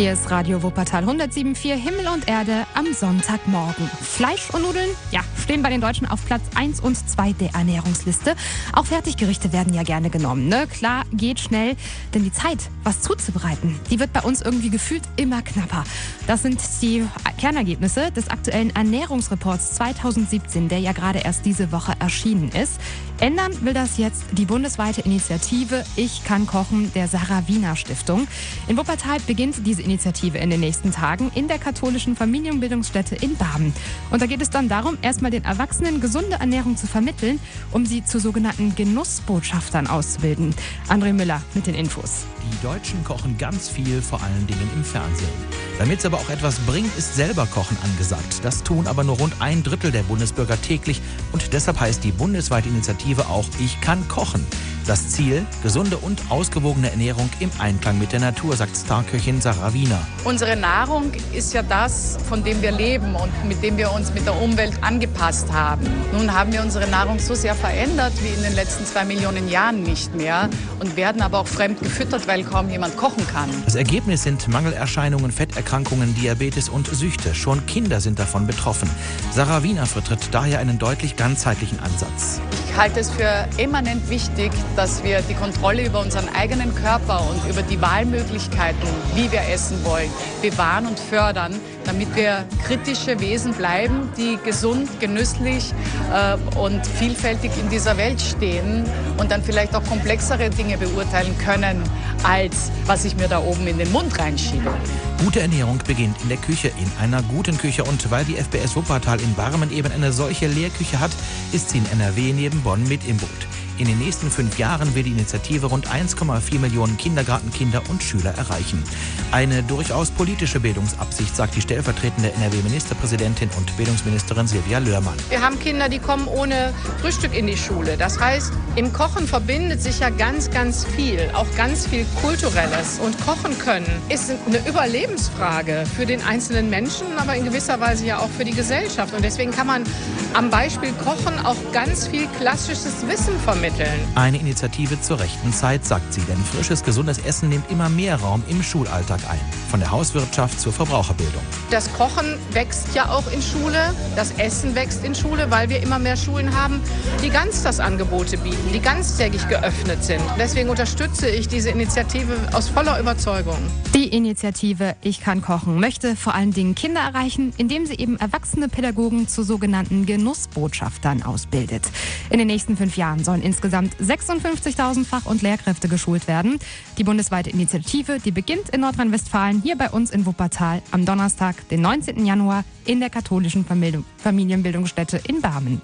Hier ist Radio Wuppertal 107.4 Himmel und Erde am Sonntagmorgen. Fleisch und Nudeln, ja, stehen bei den Deutschen auf Platz 1 und 2 der Ernährungsliste. Auch Fertiggerichte werden ja gerne genommen. Ne? Klar, geht schnell, denn die Zeit, was zuzubereiten, die wird bei uns irgendwie gefühlt immer knapper. Das sind die Kernergebnisse des aktuellen Ernährungsreports 2017, der ja gerade erst diese Woche erschienen ist. Ändern will das jetzt die bundesweite Initiative Ich kann kochen der Sarah Wiener Stiftung. In Wuppertal beginnt diese Initiative in den nächsten Tagen in der katholischen Familienbildungsstätte in Barmen. Und da geht es dann darum, erstmal den Erwachsenen gesunde Ernährung zu vermitteln, um sie zu sogenannten Genussbotschaftern auszubilden. André Müller mit den Infos. Die Deutschen kochen ganz viel, vor allen Dingen im Fernsehen. Damit es aber auch etwas bringt, ist selber Kochen angesagt. Das tun aber nur rund ein Drittel der Bundesbürger täglich und deshalb heißt die bundesweite Initiative auch Ich kann kochen. Das Ziel, gesunde und ausgewogene Ernährung im Einklang mit der Natur, sagt Starköchin Sarah Wiener. Unsere Nahrung ist ja das, von dem wir leben und mit dem wir uns mit der Umwelt angepasst haben. Nun haben wir unsere Nahrung so sehr verändert wie in den letzten zwei Millionen Jahren nicht mehr und werden aber auch fremd gefüttert, weil kaum jemand kochen kann. Das Ergebnis sind Mangelerscheinungen, Fetterkrankungen, Diabetes und Süchte. Schon Kinder sind davon betroffen. Sarah Wiener vertritt daher einen deutlich ganzheitlichen Ansatz. Ich halte es für eminent wichtig, dass wir die Kontrolle über unseren eigenen Körper und über die Wahlmöglichkeiten, wie wir essen wollen, bewahren und fördern, damit wir kritische Wesen bleiben, die gesund, genüsslich äh, und vielfältig in dieser Welt stehen und dann vielleicht auch komplexere Dinge beurteilen können, als was ich mir da oben in den Mund reinschiebe. Gute Ernährung beginnt in der Küche, in einer guten Küche. Und weil die FBS Wuppertal in Barmen eben eine solche Lehrküche hat, ist sie in NRW neben Bonn mit im Boot. In den nächsten fünf Jahren will die Initiative rund 1,4 Millionen Kindergartenkinder und Schüler erreichen. Eine durchaus politische Bildungsabsicht, sagt die stellvertretende NRW-Ministerpräsidentin und Bildungsministerin Silvia Löhrmann. Wir haben Kinder, die kommen ohne Frühstück in die Schule. Das heißt, im Kochen verbindet sich ja ganz, ganz viel, auch ganz viel Kulturelles. Und kochen können ist eine Überlebensfrage für den einzelnen Menschen, aber in gewisser Weise ja auch für die Gesellschaft. Und deswegen kann man am Beispiel Kochen auch ganz viel klassisches Wissen vermitteln vermitteln. Eine Initiative zur rechten Zeit, sagt sie, denn frisches, gesundes Essen nimmt immer mehr Raum im Schulalltag ein. Von der Hauswirtschaft zur Verbraucherbildung. Das Kochen wächst ja auch in Schule, das Essen wächst in Schule, weil wir immer mehr Schulen haben, die Ganztagsangebote bieten, die ganztägig geöffnet sind. Deswegen unterstütze ich diese Initiative aus voller Überzeugung. Die Initiative Ich kann kochen möchte vor allen Dingen Kinder erreichen, indem sie eben erwachsene Pädagogen zu sogenannten Genussbotschaftern ausbildet. In den nächsten fünf Jahren sollen insgesamt insgesamt 56.000 Fach- und Lehrkräfte geschult werden. Die bundesweite Initiative, die beginnt in Nordrhein-Westfalen, hier bei uns in Wuppertal am Donnerstag, den 19. Januar in der katholischen Familienbildungsstätte in Barmen.